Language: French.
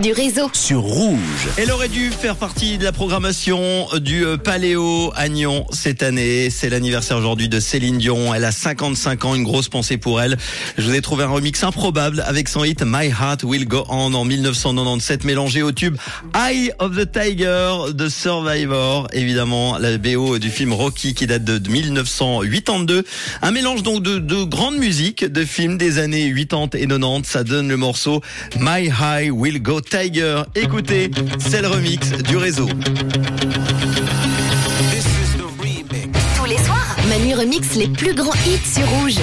du réseau. sur Rouge. Elle aurait dû faire partie de la programmation du euh, Paléo à Nyon cette année. C'est l'anniversaire aujourd'hui de Céline Dion. Elle a 55 ans, une grosse pensée pour elle. Je vous ai trouvé un remix improbable avec son hit My Heart Will Go On en 1997 mélangé au tube Eye of the Tiger de Survivor. Évidemment, la BO du film Rocky qui date de 1982. Un mélange donc de, de grande musique de films des années 80 et 90. Ça donne le morceau My High Go Tiger. Écoutez, c'est le remix du réseau. Tous les soirs, Manu remix les plus grands hits sur Rouge.